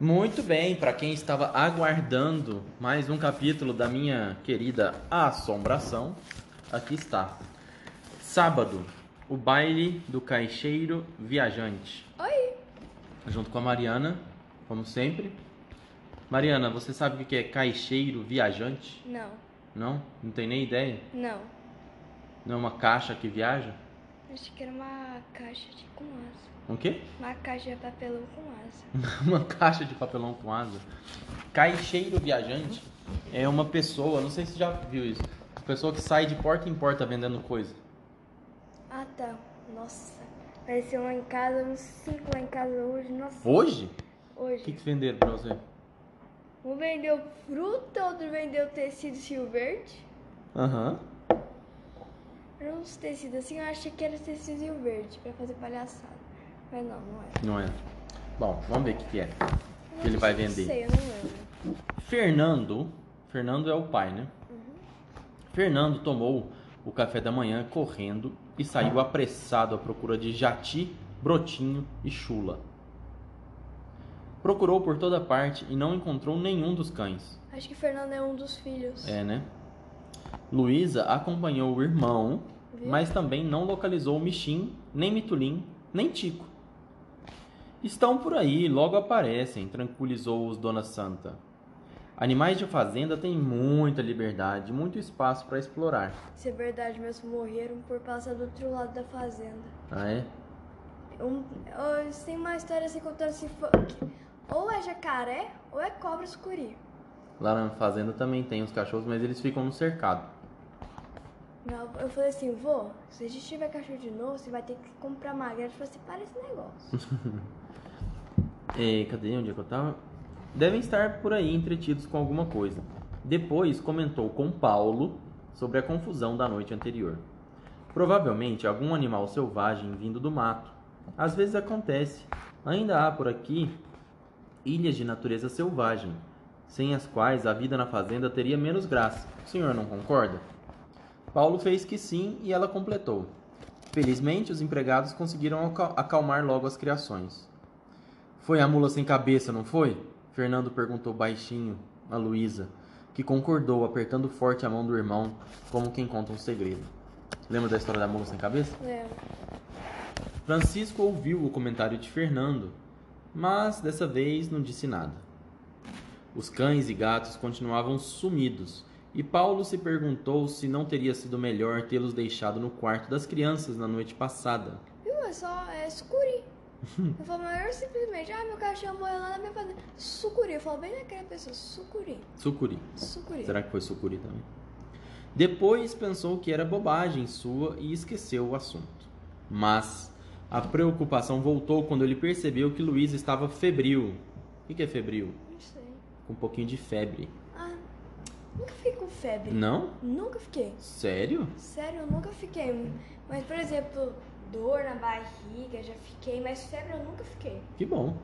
Muito bem, para quem estava aguardando mais um capítulo da minha querida Assombração, aqui está. Sábado, o baile do caixeiro viajante. Oi! Junto com a Mariana, como sempre. Mariana, você sabe o que é caixeiro viajante? Não, Não? Não tem nem ideia? não. Não é uma caixa que viaja? Achei que era uma caixa de com asa. O quê? Uma caixa de papelão com asa. uma caixa de papelão com asa. Caixeiro viajante é uma pessoa, não sei se você já viu isso, uma pessoa que sai de porta em porta vendendo coisa. Ah, tá. Nossa. Apareceu lá em casa, uns cinco lá em casa hoje. Nossa, Hoje? O hoje. que, que venderam pra você? Um vendeu fruta, outro vendeu tecido silverde. Aham. Eram uns tecidos assim, eu achei que era tecido verde pra fazer palhaçada. Mas não, não era. Não é. Bom, vamos ver o que, que é. Que ele vai Não vender. sei, eu não lembro. Fernando, Fernando é o pai, né? Fernando tomou o café da manhã correndo e saiu apressado à procura de Jati, Brotinho e Chula. Procurou por toda parte e não encontrou nenhum dos cães. Acho que Fernando é um dos filhos. É, né? Luísa acompanhou o irmão, Viu? mas também não localizou Michim, nem Mitulim, nem Tico. Estão por aí, logo aparecem, tranquilizou-os Dona Santa. Animais de fazenda têm muita liberdade, muito espaço para explorar. Se é verdade mesmo, morreram por passar do outro lado da fazenda. Ah, é? Um, oh, tem uma história assim contando assim, fo- que ou é jacaré ou é cobra escuri. Lá na fazenda também tem os cachorros, mas eles ficam no cercado. Não, Eu falei assim, vô, se a gente tiver cachorro de novo, você vai ter que comprar magrela pra separar esse negócio. É, cadê onde é que eu tava? Devem estar por aí entretidos com alguma coisa. Depois comentou com Paulo sobre a confusão da noite anterior. Provavelmente algum animal selvagem vindo do mato. Às vezes acontece. Ainda há por aqui ilhas de natureza selvagem, sem as quais a vida na fazenda teria menos graça. O senhor não concorda? Paulo fez que sim e ela completou. Felizmente, os empregados conseguiram acal- acalmar logo as criações. Foi a mula sem cabeça, não foi? Fernando perguntou baixinho a Luísa, que concordou, apertando forte a mão do irmão, como quem conta um segredo. Lembra da história da mula sem cabeça? Lembra? Francisco ouviu o comentário de Fernando, mas dessa vez não disse nada. Os cães e gatos continuavam sumidos, e Paulo se perguntou se não teria sido melhor tê-los deixado no quarto das crianças na noite passada. Viu? É só, é sucuri. eu falo, eu simplesmente, ah, meu cachorro morreu lá na minha fazenda. Sucuri. Eu falo bem naquela pessoa, sucuri. Sucuri. Sucuri. Será que foi sucuri também? Depois pensou que era bobagem sua e esqueceu o assunto. Mas a preocupação voltou quando ele percebeu que Luiz estava febril. O que que é febril? Não sei. Com um pouquinho de febre. Nunca fiquei com febre. Não? Nunca fiquei. Sério? Sério, eu nunca fiquei. Mas, por exemplo, dor na barriga, já fiquei, mas febre eu nunca fiquei. Que bom.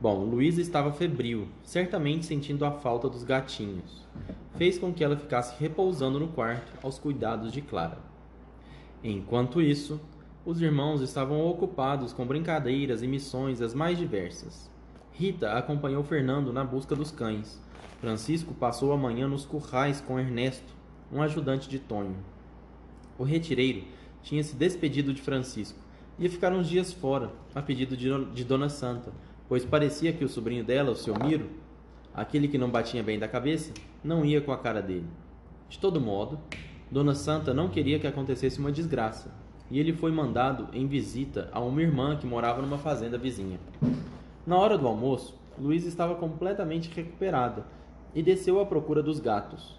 Bom, Luísa estava febril, certamente sentindo a falta dos gatinhos. Fez com que ela ficasse repousando no quarto aos cuidados de Clara. Enquanto isso, os irmãos estavam ocupados com brincadeiras e missões as mais diversas. Rita acompanhou Fernando na busca dos cães. Francisco passou a manhã nos currais com Ernesto, um ajudante de Tonho. O retireiro tinha se despedido de Francisco. Ia ficar uns dias fora, a pedido de, de Dona Santa, pois parecia que o sobrinho dela, o seu Miro, aquele que não batia bem da cabeça, não ia com a cara dele. De todo modo, Dona Santa não queria que acontecesse uma desgraça, e ele foi mandado em visita a uma irmã que morava numa fazenda vizinha. Na hora do almoço, Luísa estava completamente recuperada e desceu à procura dos gatos.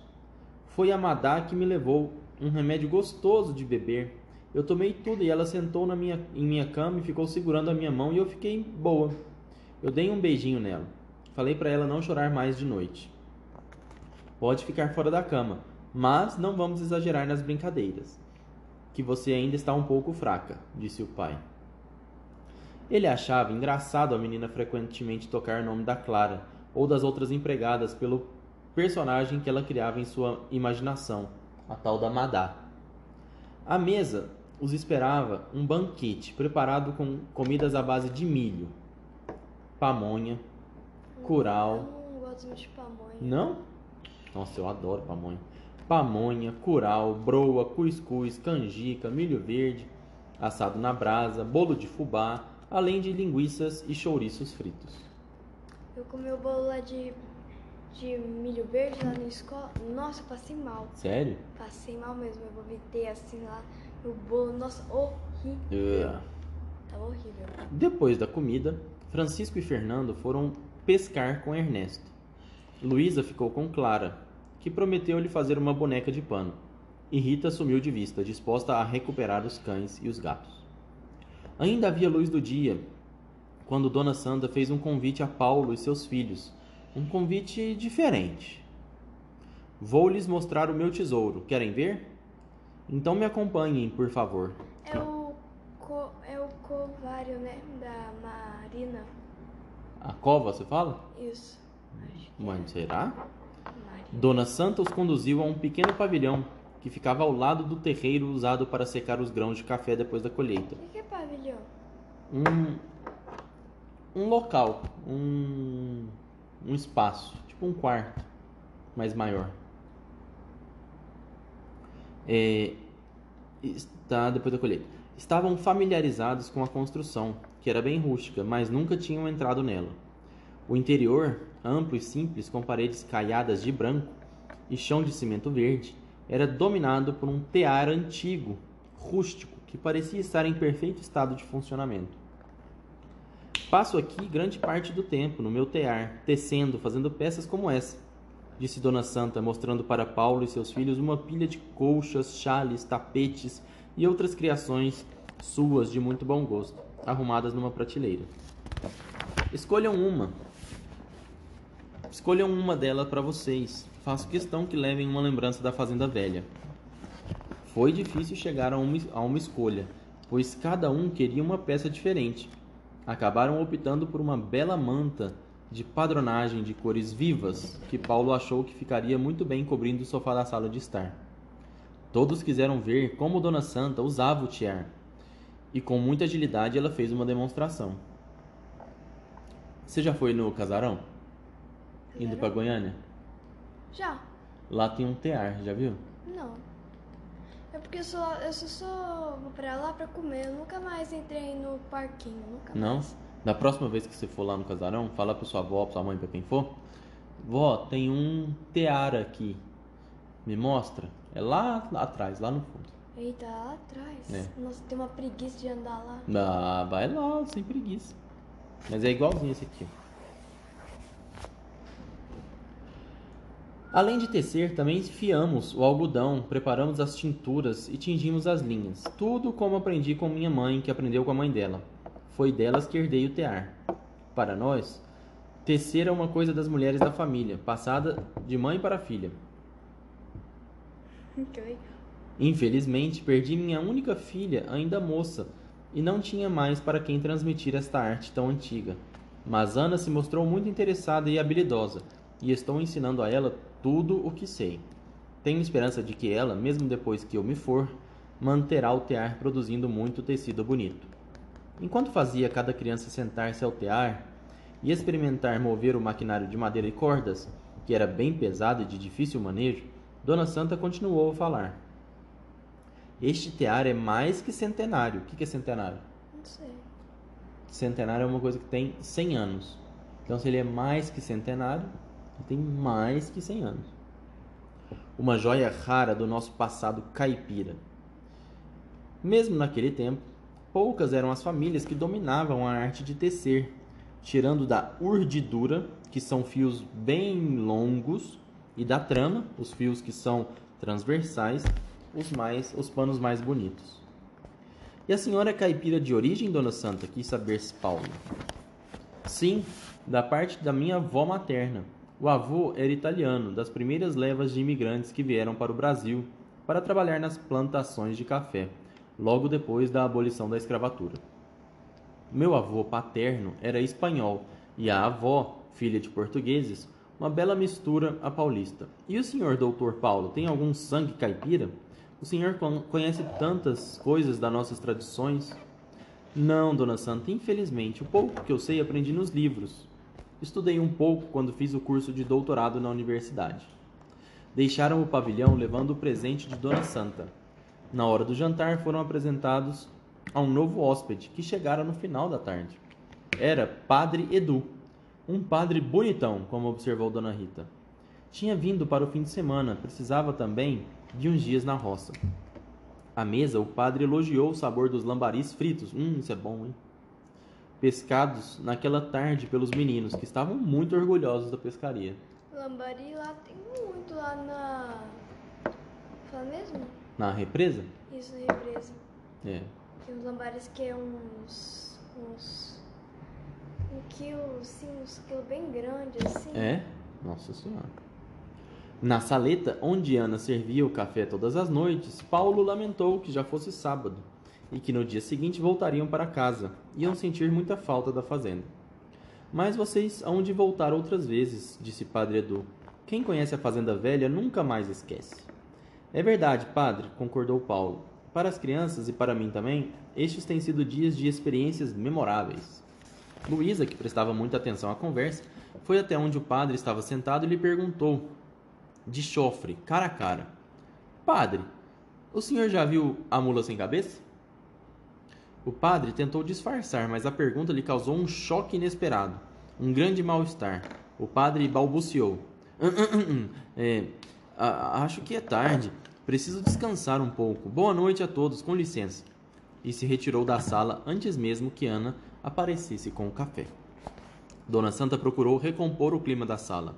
Foi a Madá que me levou um remédio gostoso de beber. Eu tomei tudo e ela sentou na minha, em minha cama e ficou segurando a minha mão e eu fiquei boa. Eu dei um beijinho nela. Falei para ela não chorar mais de noite. Pode ficar fora da cama, mas não vamos exagerar nas brincadeiras. Que você ainda está um pouco fraca, disse o pai. Ele achava engraçado a menina frequentemente tocar o nome da Clara ou das outras empregadas pelo personagem que ela criava em sua imaginação, a tal da Madá. À mesa os esperava um banquete preparado com comidas à base de milho. pamonha, curau. Eu não gosto muito de pamonha. Não? Nossa, eu adoro pamonha. Pamonha, curau, broa, cuscuz, canjica, milho verde, assado na brasa, bolo de fubá, além de linguiças e chouriços fritos. Eu comi o bolo lá de, de milho verde lá na escola. Nossa, passei mal. Sério? Passei mal mesmo. Eu vomitei assim lá no bolo. Nossa, horrível. Ugh. Tava horrível. Depois da comida, Francisco e Fernando foram pescar com Ernesto. Luísa ficou com Clara, que prometeu lhe fazer uma boneca de pano. E Rita sumiu de vista, disposta a recuperar os cães e os gatos. Ainda havia luz do dia quando Dona Santa fez um convite a Paulo e seus filhos. Um convite diferente. Vou lhes mostrar o meu tesouro. Querem ver? Então me acompanhem, por favor. É o, co, é o covário, né? Da Marina. A cova, você fala? Isso. Mas será? é Marina. Dona Santa os conduziu a um pequeno pavilhão que ficava ao lado do terreiro usado para secar os grãos de café depois da colheita. O que que é pavilhão? Um, um local, um, um espaço, tipo um quarto, mas maior. É, está depois da colheita. Estavam familiarizados com a construção, que era bem rústica, mas nunca tinham entrado nela. O interior, amplo e simples, com paredes caiadas de branco e chão de cimento verde, era dominado por um tear antigo, rústico, que parecia estar em perfeito estado de funcionamento. Passo aqui grande parte do tempo no meu tear, tecendo, fazendo peças como essa, disse Dona Santa, mostrando para Paulo e seus filhos uma pilha de colchas, chales, tapetes e outras criações suas de muito bom gosto, arrumadas numa prateleira. Escolham uma. Escolham uma delas para vocês. Faço questão que levem uma lembrança da fazenda velha. Foi difícil chegar a uma, a uma escolha, pois cada um queria uma peça diferente. Acabaram optando por uma bela manta de padronagem de cores vivas, que Paulo achou que ficaria muito bem cobrindo o sofá da sala de estar. Todos quiseram ver como Dona Santa usava o tiar, e com muita agilidade ela fez uma demonstração. Você já foi no casarão? Indo para Goiânia? Já. Lá tem um tear, já viu? Não. É porque eu só, eu só, só vou pra lá pra comer. Eu nunca mais entrei no parquinho. Nunca Não? mais. Da próxima vez que você for lá no casarão, fala pra sua avó, pra sua mãe, pra quem for. Vó, tem um tear aqui. Me mostra. É lá, lá atrás, lá no fundo. Eita, lá atrás. É. Nossa, tem uma preguiça de andar lá. Ah, vai lá, sem preguiça. Mas é igualzinho esse aqui. Além de tecer, também fiamos o algodão, preparamos as tinturas e tingimos as linhas. Tudo como aprendi com minha mãe, que aprendeu com a mãe dela. Foi delas que herdei o tear. Para nós, tecer é uma coisa das mulheres da família, passada de mãe para filha. Legal. Infelizmente, perdi minha única filha, ainda moça, e não tinha mais para quem transmitir esta arte tão antiga. Mas Ana se mostrou muito interessada e habilidosa, e estou ensinando a ela tudo o que sei. Tenho esperança de que ela, mesmo depois que eu me for, manterá o tear produzindo muito tecido bonito. Enquanto fazia cada criança sentar-se ao tear e experimentar mover o maquinário de madeira e cordas, que era bem pesado e de difícil manejo, Dona Santa continuou a falar. Este tear é mais que centenário. O que é centenário? Não sei. Centenário é uma coisa que tem 100 anos. Então, se ele é mais que centenário, tem mais que 100 anos. Uma joia rara do nosso passado caipira. Mesmo naquele tempo, poucas eram as famílias que dominavam a arte de tecer, tirando da urdidura, que são fios bem longos, e da trama, os fios que são transversais, os mais os panos mais bonitos. E a senhora caipira de origem, dona Santa? Quis saber se Paulo. Sim, da parte da minha avó materna. O avô era italiano, das primeiras levas de imigrantes que vieram para o Brasil para trabalhar nas plantações de café, logo depois da abolição da escravatura. Meu avô paterno era espanhol e a avó, filha de portugueses, uma bela mistura a paulista. E o senhor doutor Paulo tem algum sangue caipira? O senhor con- conhece tantas coisas das nossas tradições? Não, dona Santa, infelizmente. O pouco que eu sei aprendi nos livros. Estudei um pouco quando fiz o curso de doutorado na universidade. Deixaram o pavilhão levando o presente de Dona Santa. Na hora do jantar foram apresentados a um novo hóspede que chegara no final da tarde. Era Padre Edu, um padre bonitão, como observou Dona Rita. Tinha vindo para o fim de semana, precisava também de uns dias na roça. À mesa, o padre elogiou o sabor dos lambaris fritos. Hum, isso é bom, hein? Pescados naquela tarde pelos meninos, que estavam muito orgulhosos da pescaria. Lambari lá tem muito lá na. Fala mesmo? Na represa? Isso, na represa. É. Tem uns lambares que é uns. uns. um quilo, assim, uns quilos bem grandes, assim. É? Nossa Senhora. Na saleta onde Ana servia o café todas as noites, Paulo lamentou que já fosse sábado e que no dia seguinte voltariam para casa. Iam sentir muita falta da fazenda. Mas vocês hão de voltar outras vezes, disse Padre Edu. Quem conhece a fazenda velha nunca mais esquece. É verdade, padre, concordou Paulo. Para as crianças e para mim também, estes têm sido dias de experiências memoráveis. Luísa, que prestava muita atenção à conversa, foi até onde o padre estava sentado e lhe perguntou, de chofre, cara a cara: Padre, o senhor já viu a mula sem cabeça? O padre tentou disfarçar, mas a pergunta lhe causou um choque inesperado, um grande mal-estar. O padre balbuciou: "Hum, hum, hum. É, acho que é tarde. Preciso descansar um pouco. Boa noite a todos, com licença. E se retirou da sala antes mesmo que Ana aparecesse com o café. Dona Santa procurou recompor o clima da sala,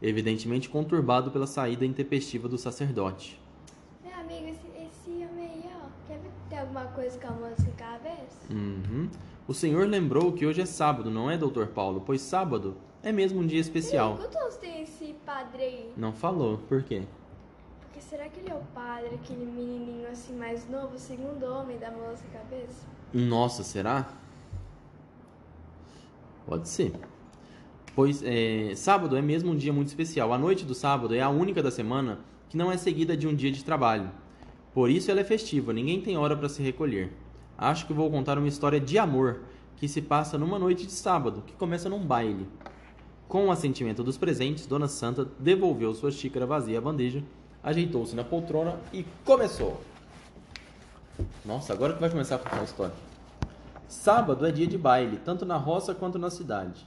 evidentemente conturbado pela saída intempestiva do sacerdote. Alguma coisa com a mão sem cabeça? Uhum. O senhor lembrou que hoje é sábado, não é, doutor Paulo? Pois sábado é mesmo um dia especial. Quantos tem esse padre aí? Não falou, por quê? Porque será que ele é o padre, aquele menininho assim mais novo, o segundo homem da mão sem cabeça? Nossa, será? Pode ser. Pois é, sábado é mesmo um dia muito especial. A noite do sábado é a única da semana que não é seguida de um dia de trabalho. Por isso ela é festiva, ninguém tem hora para se recolher. Acho que vou contar uma história de amor que se passa numa noite de sábado, que começa num baile. Com o assentimento dos presentes, Dona Santa devolveu sua xícara vazia à bandeja, ajeitou-se na poltrona e começou. Nossa, agora que vai começar a contar a história. Sábado é dia de baile, tanto na roça quanto na cidade.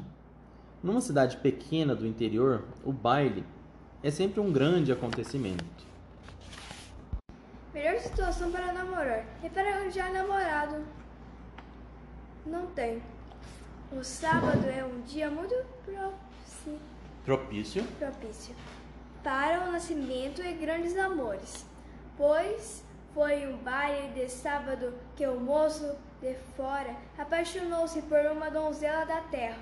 Numa cidade pequena do interior, o baile é sempre um grande acontecimento. Melhor situação para namorar é para arranjar namorado. Não tem. O sábado é um dia muito proci- Propício. propício para o nascimento e grandes amores, pois foi um baile de sábado que o moço de fora apaixonou-se por uma donzela da terra.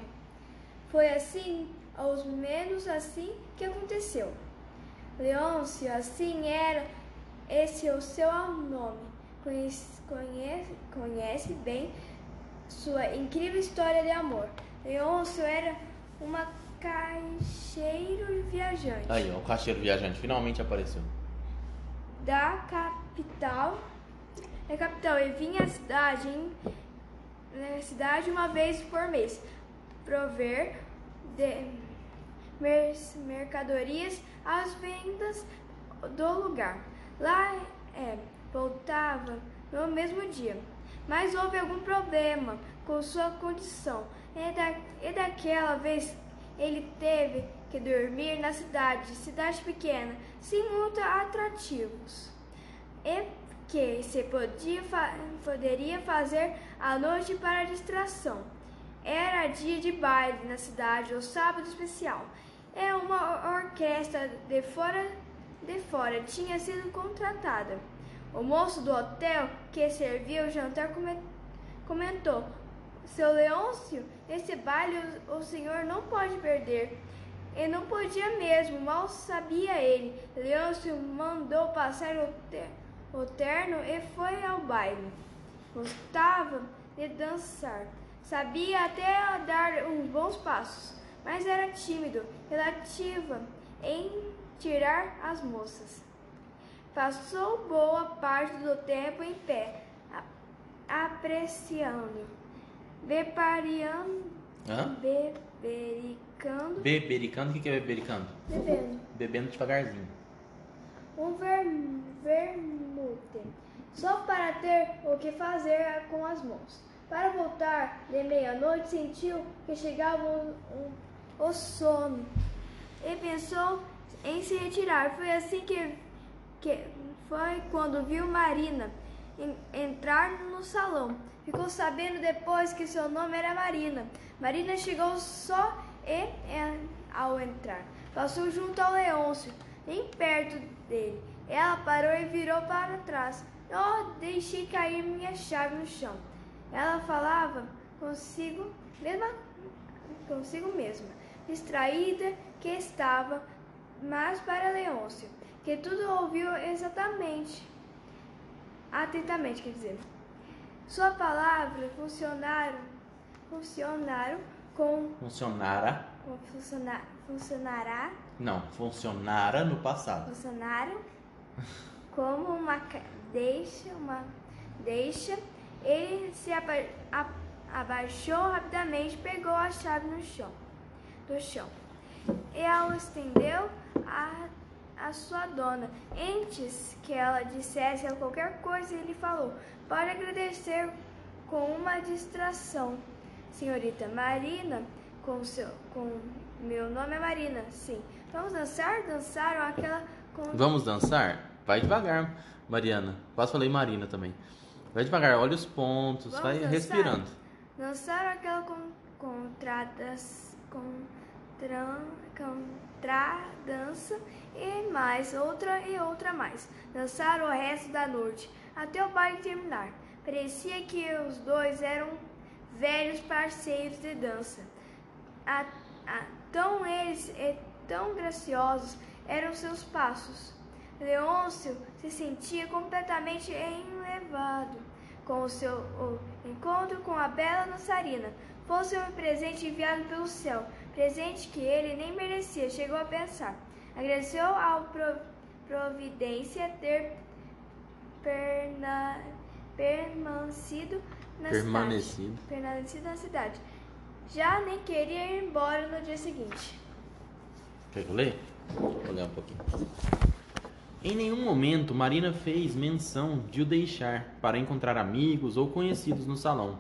Foi assim, ao menos assim, que aconteceu. Leôncio, assim era esse o seu nome. Conhece, conhece, conhece bem sua incrível história de amor. Leôncio era uma caixeiro viajante Aí, ó, o caixeiro viajante finalmente apareceu. da capital. Da capital e vinha à cidade, em, na cidade uma vez por mês, prover de mer- mercadorias às vendas do lugar. Lá é, voltava no mesmo dia, mas houve algum problema com sua condição e, da, e daquela vez ele teve que dormir na cidade, cidade pequena, sem muitos atrativos e que se podia fa- poderia fazer à noite para distração. Era dia de baile na cidade, o sábado especial. É uma or- orquestra de fora de fora tinha sido contratada. O moço do hotel que servia o jantar come- comentou: Seu Leôncio, esse baile o, senhor não pode perder. E não podia mesmo, mal sabia ele. Leôncio mandou passar o, te- o terno e foi ao baile. Gostava de dançar, sabia até dar uns bons passos, mas era tímido, relativa em tirar as moças. Passou boa parte do tempo em pé, apreciando, bepariando, Hã? bebericando, Bebericando, o que é bebericando? bebendo. Bebendo devagarzinho. um ver, vermute, só para ter o que fazer com as mãos. Para voltar de meia-noite, sentiu que chegava um- o sono e pensou em se retirar. Foi assim que, que foi quando viu Marina en- entrar no salão. Ficou sabendo depois que seu nome era Marina. Marina chegou só e, e- ao entrar. Passou junto ao Leôncio, bem perto dele. Ela parou e virou para trás. Oh, deixei cair minha chave no chão. Ela falava consigo, mesma, consigo mesma, distraída que estava, mas para Leôncio, que tudo ouviu exatamente, atentamente, quer dizer. Sua palavra funcionaram, funcionaram com, Funcionara. com funciona, funcionará Não, funcionara no passado. funcionaram como uma deixa, uma deixa. Ele se aba- abaixou rapidamente, pegou a chave no chão, do chão, e ao estendeu a, a sua dona. Antes que ela dissesse qualquer coisa, ele falou: Pode agradecer com uma distração, senhorita Marina, com seu, com meu nome é Marina, sim. Vamos dançar? Dançaram aquela com Vamos dançar? Vai devagar, Mariana. Quase falei Marina também. Vai devagar, olha os pontos, Vamos vai dançar? respirando. Dançaram aquela com, contradas, contra, contradança e mais outra e outra mais. Dançaram o resto da noite, até o baile terminar. Parecia que os dois eram velhos parceiros de dança. A, a- tão eles e tão graciosos eram seus passos. Leôncio se sentia completamente enlevado com o seu o encontro com a bela dançarina. Fosse um presente enviado pelo céu, presente que ele nem merecia, chegou a pensar. Agradeceu ao pro- Providência ter perna, permanecido na cidade Permanecido. permanecido na cidade. Já nem queria ir embora no dia seguinte. Quer que eu ler? Vou ler um pouquinho. Em nenhum momento Marina fez menção de o deixar para encontrar amigos ou conhecidos no salão.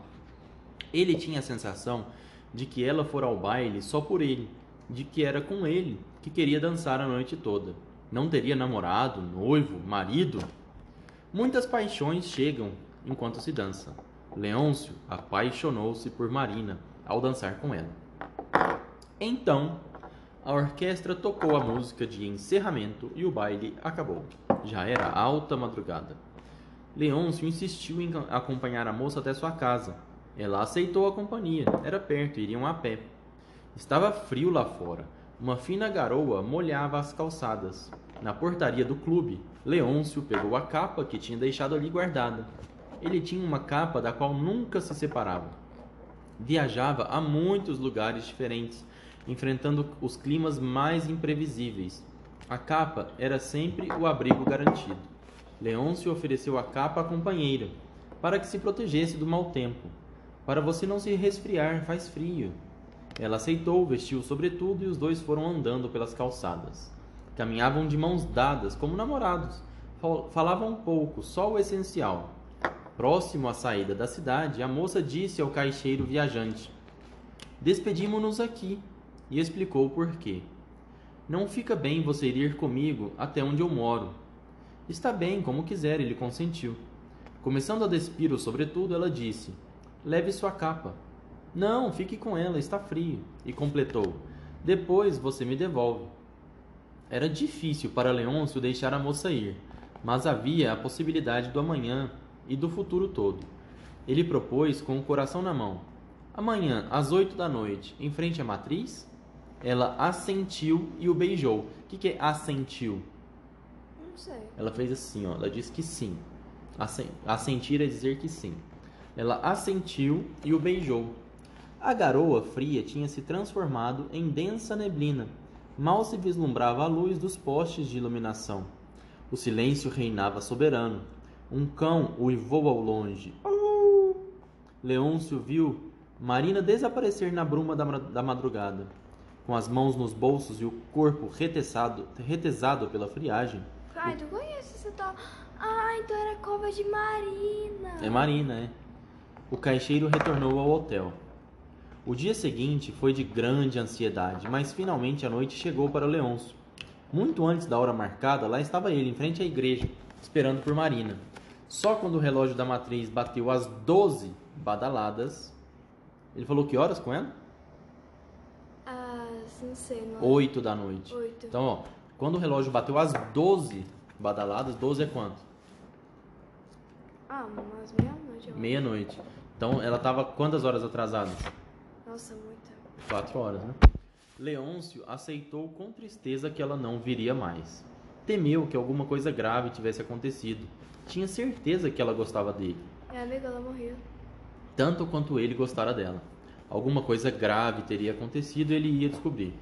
Ele tinha a sensação de que ela fora ao baile só por ele, de que era com ele que queria dançar a noite toda. Não teria namorado, noivo, marido? Muitas paixões chegam enquanto se dança. Leôncio apaixonou-se por Marina ao dançar com ela. Então, a orquestra tocou a música de encerramento e o baile acabou. Já era alta madrugada. Leôncio insistiu em acompanhar a moça até sua casa. Ela aceitou a companhia, era perto, iriam a pé. Estava frio lá fora. Uma fina garoa molhava as calçadas. Na portaria do clube, Leôncio pegou a capa que tinha deixado ali guardada. Ele tinha uma capa da qual nunca se separava. Viajava a muitos lugares diferentes, enfrentando os climas mais imprevisíveis. A capa era sempre o abrigo garantido. Leôncio ofereceu a capa à companheira, para que se protegesse do mau tempo. Para você não se resfriar, faz frio. Ela aceitou, vestiu o sobretudo e os dois foram andando pelas calçadas. Caminhavam de mãos dadas, como namorados. Fal- Falavam pouco, só o essencial. Próximo à saída da cidade, a moça disse ao caixeiro viajante: Despedimo-nos aqui, e explicou o porquê. Não fica bem você ir comigo até onde eu moro. Está bem, como quiser, ele consentiu. Começando a despir o sobretudo, ela disse: Leve sua capa. Não, fique com ela, está frio. E completou: Depois você me devolve. Era difícil para Leôncio deixar a moça ir, mas havia a possibilidade do amanhã e do futuro todo. Ele propôs com o coração na mão: Amanhã, às oito da noite, em frente à matriz? Ela assentiu e o beijou. O que, que é assentiu? Não sei. Ela fez assim, ó. Ela disse que sim. Assen- Assentir é dizer que sim. Ela assentiu e o beijou. A garoa fria tinha se transformado em densa neblina. Mal se vislumbrava a luz dos postes de iluminação. O silêncio reinava soberano. Um cão uivou ao longe. Leôncio viu Marina desaparecer na bruma da, da madrugada. Com as mãos nos bolsos e o corpo retesado, retesado pela friagem. Ai, tu conhece essa tal. Ah, então era cova de Marina. É Marina, é. O caixeiro retornou ao hotel. O dia seguinte foi de grande ansiedade, mas finalmente a noite chegou para Leôncio. Muito antes da hora marcada, lá estava ele, em frente à igreja, esperando por Marina. Só quando o relógio da matriz bateu as 12 badaladas, ele falou que horas com ela? Ah, não sei, não. 8 da noite. Oito. Então, ó, quando o relógio bateu as 12 badaladas, 12 é quanto? Ah, umas meia-noite. Meia-noite. Então, ela estava quantas horas atrasada? Nossa, muita. Quatro horas, né? Leôncio aceitou com tristeza que ela não viria mais. Temeu que alguma coisa grave tivesse acontecido. Tinha certeza que ela gostava dele, Minha amiga, ela morreu. tanto quanto ele gostara dela. Alguma coisa grave teria acontecido e ele ia descobrir.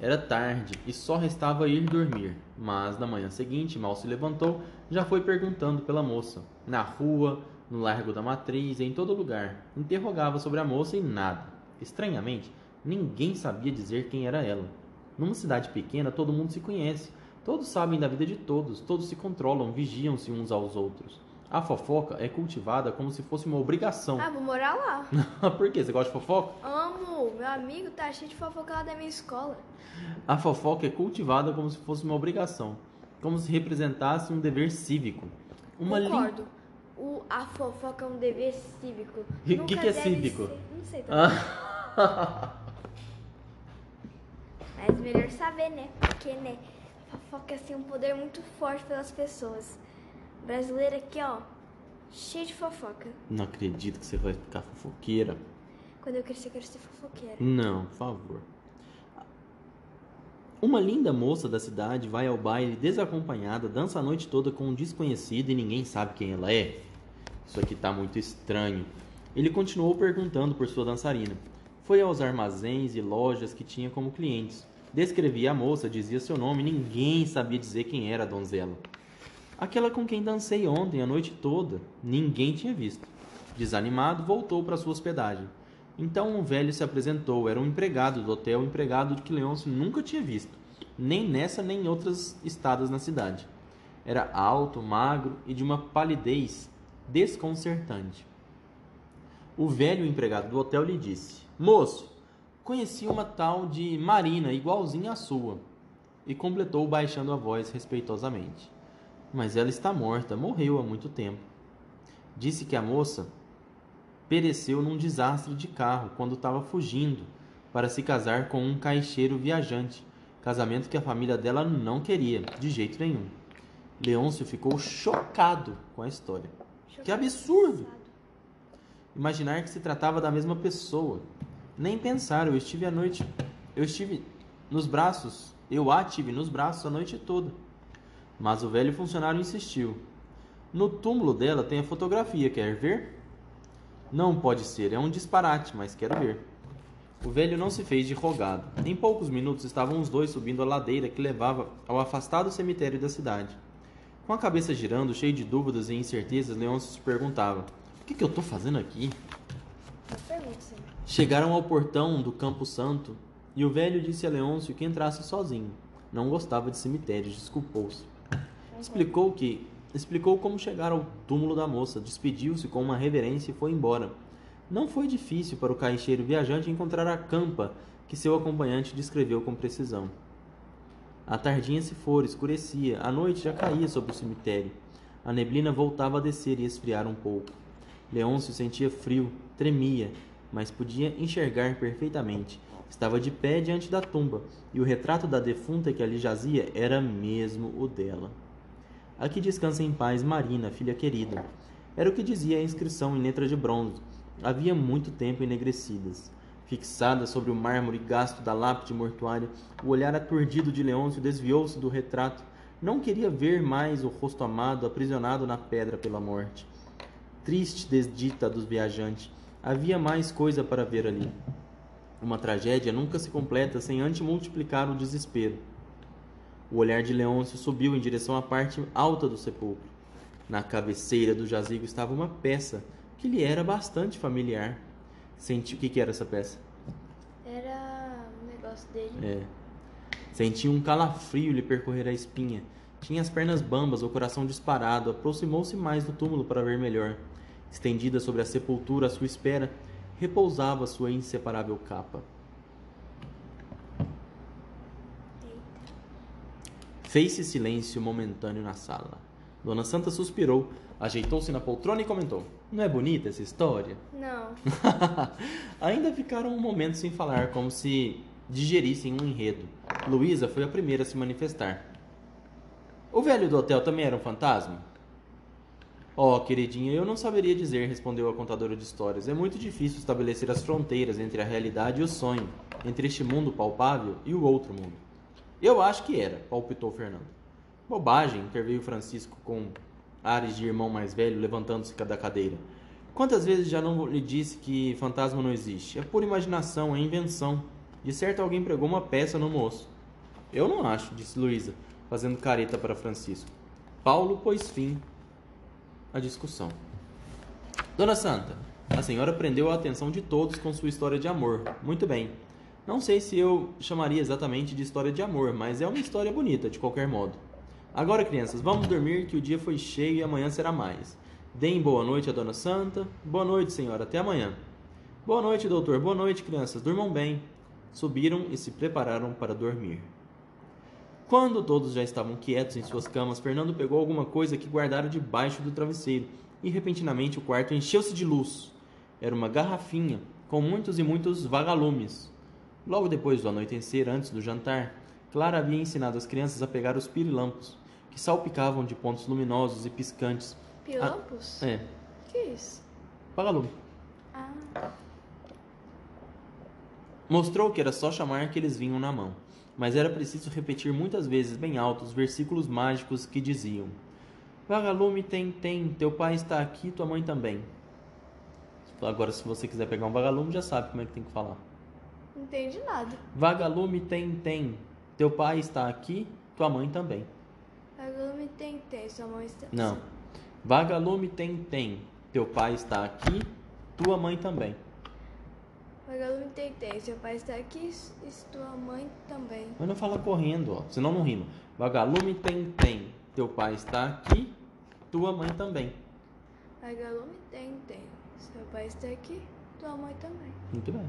Era tarde e só restava ir dormir, mas na manhã seguinte, mal se levantou, já foi perguntando pela moça. Na rua, no largo da matriz, em todo lugar. Interrogava sobre a moça e nada. Estranhamente, ninguém sabia dizer quem era ela. Numa cidade pequena, todo mundo se conhece. Todos sabem da vida de todos, todos se controlam, vigiam-se uns aos outros. A fofoca é cultivada como se fosse uma obrigação. Ah, vou morar lá. Por quê? Você gosta de fofoca? Amo. Meu amigo tá cheio de fofoca lá da minha escola. A fofoca é cultivada como se fosse uma obrigação, como se representasse um dever cívico. Uma Concordo. O, a fofoca é um dever cívico. O que que é cívico? ser- Não sei também. Ah, Mas melhor saber, né? Porque, né? A fofoca assim, é um poder muito forte pelas pessoas. Brasileiro aqui, ó, cheio de fofoca. Não acredito que você vai ficar fofoqueira. Quando eu crescer, eu quero ser fofoqueira. Não, por favor. Uma linda moça da cidade vai ao baile desacompanhada, dança a noite toda com um desconhecido e ninguém sabe quem ela é. Isso aqui tá muito estranho. Ele continuou perguntando por sua dançarina. Foi aos armazéns e lojas que tinha como clientes. Descrevia a moça, dizia seu nome, ninguém sabia dizer quem era a donzela. Aquela com quem dancei ontem a noite toda, ninguém tinha visto. Desanimado, voltou para sua hospedagem. Então um velho se apresentou, era um empregado do hotel, um empregado que Leôncio nunca tinha visto, nem nessa nem em outras estadas na cidade. Era alto, magro e de uma palidez desconcertante. O velho empregado do hotel lhe disse: Moço, conheci uma tal de Marina, igualzinha à sua. E completou baixando a voz respeitosamente. Mas ela está morta, morreu há muito tempo. Disse que a moça pereceu num desastre de carro quando estava fugindo para se casar com um caixeiro viajante, casamento que a família dela não queria, de jeito nenhum. Leôncio ficou chocado com a história. Que absurdo! Imaginar que se tratava da mesma pessoa. Nem pensar, eu estive a noite. Eu estive nos braços. Eu a tive nos braços a noite toda. Mas o velho funcionário insistiu. No túmulo dela tem a fotografia, quer ver? Não pode ser, é um disparate, mas quero ver. O velho não se fez de rogado. Em poucos minutos estavam os dois subindo a ladeira que levava ao afastado cemitério da cidade. Com a cabeça girando, cheio de dúvidas e incertezas, Leôncio se perguntava: O que, que eu estou fazendo aqui? Chegaram ao portão do Campo Santo e o velho disse a Leôncio que entrasse sozinho. Não gostava de cemitérios, desculpou-se. Explicou que explicou como chegar ao túmulo da moça, despediu-se com uma reverência e foi embora. Não foi difícil para o caixeiro viajante encontrar a campa que seu acompanhante descreveu com precisão. A tardinha se fora, escurecia, a noite já caía sobre o cemitério. A neblina voltava a descer e esfriar um pouco. Leôncio sentia frio, tremia, mas podia enxergar perfeitamente. Estava de pé diante da tumba, e o retrato da defunta que ali jazia era mesmo o dela. Aqui descansa em paz Marina, filha querida. Era o que dizia a inscrição em letra de bronze. Havia muito tempo enegrecidas. Fixada sobre o mármore gasto da lápide mortuária, o olhar aturdido de Leôncio desviou-se do retrato. Não queria ver mais o rosto amado aprisionado na pedra pela morte. Triste desdita do viajante, havia mais coisa para ver ali. Uma tragédia nunca se completa sem antes multiplicar o desespero. O olhar de Leôncio subiu em direção à parte alta do sepulcro. Na cabeceira do jazigo estava uma peça que lhe era bastante familiar. Sentiu o que, que era essa peça? Era um negócio dele. É. Sentiu um calafrio lhe percorrer a espinha. Tinha as pernas bambas, o coração disparado. Aproximou-se mais do túmulo para ver melhor. Estendida sobre a sepultura à sua espera, repousava sua inseparável capa. Fez-se silêncio momentâneo na sala. Dona Santa suspirou, ajeitou-se na poltrona e comentou: Não é bonita essa história? Não. Ainda ficaram um momento sem falar, como se digerissem um enredo. Luísa foi a primeira a se manifestar. O velho do hotel também era um fantasma? Oh, queridinha, eu não saberia dizer, respondeu a contadora de histórias. É muito difícil estabelecer as fronteiras entre a realidade e o sonho, entre este mundo palpável e o outro mundo. Eu acho que era, palpitou Fernando. Bobagem, interveio Francisco com ares de irmão mais velho, levantando-se da cadeira. Quantas vezes já não lhe disse que fantasma não existe? É pura imaginação, é invenção. De certo alguém pregou uma peça no moço. Eu não acho, disse Luísa, fazendo careta para Francisco. Paulo pôs fim à discussão. Dona Santa, a senhora prendeu a atenção de todos com sua história de amor. Muito bem. Não sei se eu chamaria exatamente de história de amor, mas é uma história bonita, de qualquer modo. Agora, crianças, vamos dormir que o dia foi cheio e amanhã será mais. Deem boa noite à Dona Santa. Boa noite, senhora. Até amanhã. Boa noite, doutor. Boa noite, crianças. Durmam bem. Subiram e se prepararam para dormir. Quando todos já estavam quietos em suas camas, Fernando pegou alguma coisa que guardara debaixo do travesseiro e repentinamente o quarto encheu-se de luz. Era uma garrafinha com muitos e muitos vagalumes. Logo depois do anoitecer, antes do jantar, Clara havia ensinado as crianças a pegar os pirilampos, que salpicavam de pontos luminosos e piscantes. Pilampos? Ah, é, Que isso? vagalume. Ah, Mostrou que era só chamar que eles vinham na mão, mas era preciso repetir muitas vezes bem alto os versículos mágicos que diziam: Vagalume tem, tem, teu pai está aqui, tua mãe também. Agora, se você quiser pegar um vagalume, já sabe como é que tem que falar. não entendi nada. Vagalume tem, tem, teu pai está aqui, tua mãe também. Vagalume tem, tem, sua mãe está... Não. Vagalume tem, tem, teu pai está aqui, tua mãe também. Vagalume tem, tem, seu pai está aqui e sua mãe também. Mas não fala correndo, ó, senão não rima. Vagalume tem, tem, teu pai está aqui, tua mãe também. Vagalume tem, tem, seu pai está aqui, tua mãe também. Muito bem.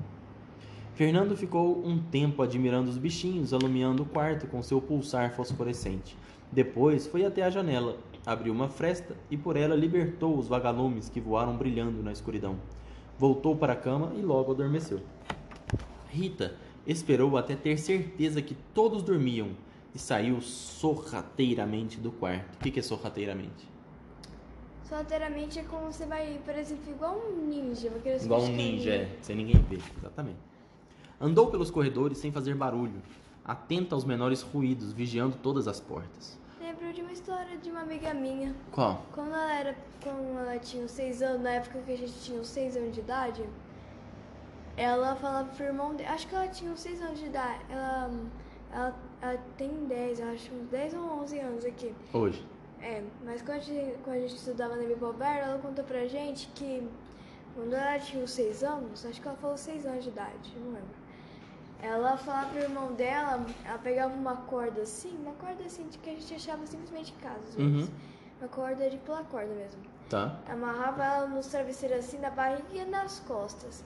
Fernando ficou um tempo admirando os bichinhos alumiando o quarto com seu pulsar fosforescente. Depois foi até a janela, abriu uma fresta e por ela libertou os vagalumes que voaram brilhando na escuridão. Voltou para a cama e logo adormeceu. Rita esperou até ter certeza que todos dormiam e saiu sorrateiramente do quarto. O que que é sorrateiramente? Solteiramente é como você vai, por exemplo, igual um ninja. Igual um ninja, é, sem ninguém ver. Exatamente. Andou pelos corredores sem fazer barulho, atenta aos menores ruídos, vigiando todas as portas. Lembro de uma história de uma amiga minha. Qual? Quando ela era, quando ela tinha seis anos, na época que a gente tinha seis anos de idade, ela falava pro irmão dela, acho que ela tinha seis anos de idade, ela, ela, ela tem 10, eu acho, uns 10 ou 11 anos aqui. Hoje. É, mas quando a gente, quando a gente estudava na Biboberta, ela contou pra gente que quando ela tinha uns seis anos, acho que ela falou seis anos de idade, não lembro. Ela falava pro irmão dela, ela pegava uma corda assim, uma corda assim de que a gente achava simplesmente em casa, às vezes. Uhum. Uma corda de pular corda mesmo. Tá. Amarrava ela nos travesseiros assim, na barriga e nas costas.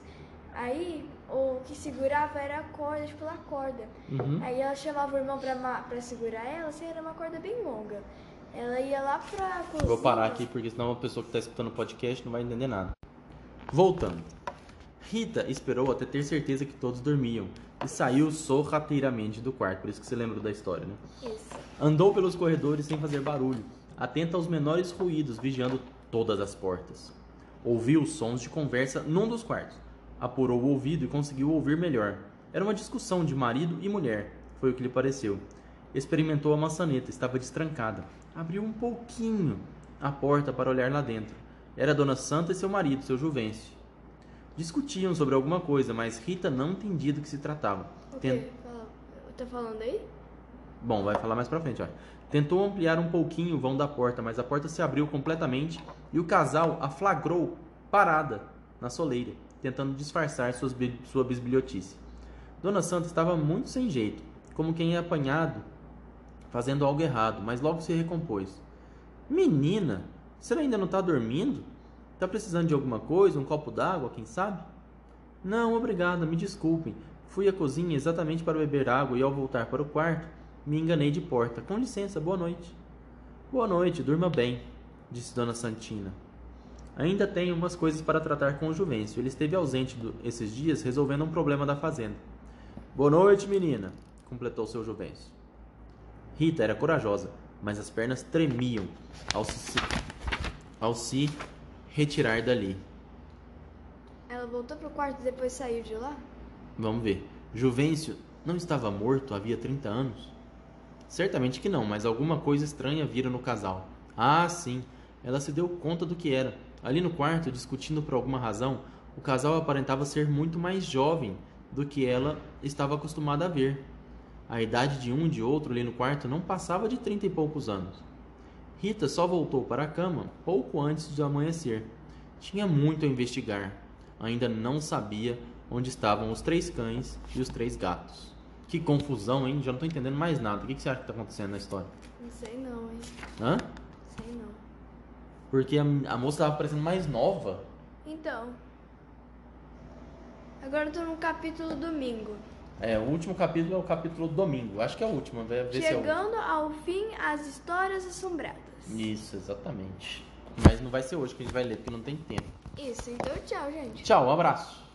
Aí, o que segurava era a corda de pular corda. Uhum. Aí ela chamava o irmão pra, pra segurar ela, assim, era uma corda bem longa. Ela ia lá pra cozinha. Vou parar aqui porque senão a pessoa que está escutando o podcast não vai entender nada. Voltando. Rita esperou até ter certeza que todos dormiam e saiu sorrateiramente do quarto, por isso que você lembra da história, né? Isso. Andou pelos corredores sem fazer barulho, atenta aos menores ruídos, vigiando todas as portas. Ouviu sons de conversa num dos quartos. Apurou o ouvido e conseguiu ouvir melhor. Era uma discussão de marido e mulher, foi o que lhe pareceu. Experimentou a maçaneta, estava destrancada. Abriu um pouquinho a porta para olhar lá dentro. Era a Dona Santa e seu marido, seu Juvencio. Discutiam sobre alguma coisa, mas Rita não entendia do que se tratava. O Ten- que? Fala- Tá falando aí? Bom, vai falar mais pra frente, olha. Tentou ampliar um pouquinho o vão da porta, mas a porta se abriu completamente e o casal a flagrou parada na soleira, tentando disfarçar suas, sua bisbilhotice. Dona Santa estava muito sem jeito, como quem é apanhado fazendo algo errado, mas logo se recompôs. Menina, você ainda não está dormindo? Está precisando de alguma coisa? Um copo d'água, quem sabe? Não, obrigada, me desculpem. Fui à cozinha exatamente para beber água e ao voltar para o quarto, me enganei de porta. Com licença, boa noite. Boa noite, durma bem, disse Dona Santina. Ainda tenho umas coisas para tratar com o Juvencio. Ele esteve ausente esses dias resolvendo um problema da fazenda. Boa noite, menina, completou seu Juvencio. Rita era corajosa, mas as pernas tremiam ao se, ao se retirar dali. Ela voltou pro quarto e depois saiu de lá? Vamos ver. Juvencio não estava morto havia 30 anos? Certamente que não, mas alguma coisa estranha vira no casal. Ah, sim. Ela se deu conta do que era. Ali no quarto, discutindo por alguma razão, o casal aparentava ser muito mais jovem do que ela estava acostumada a ver. A idade de um e de outro ali no quarto não passava de trinta e poucos anos. Rita só voltou para a cama pouco antes de amanhecer. Tinha muito a investigar. Ainda não sabia onde estavam os três cães e os três gatos. Que confusão, hein? Já não estou entendendo mais nada. O que, que você acha que está acontecendo na história? Não sei não, hein? Hã? Sei não. Porque a, a moça estava parecendo mais nova. Então. Agora eu tô no capítulo domingo. É, o último capítulo é o capítulo domingo. Acho que é o último. Vai ver Chegando se é ao fim, as histórias assombradas. Isso, exatamente. Mas não vai ser hoje que a gente vai ler, porque não tem tempo. Isso, então tchau, gente. Tchau, um abraço.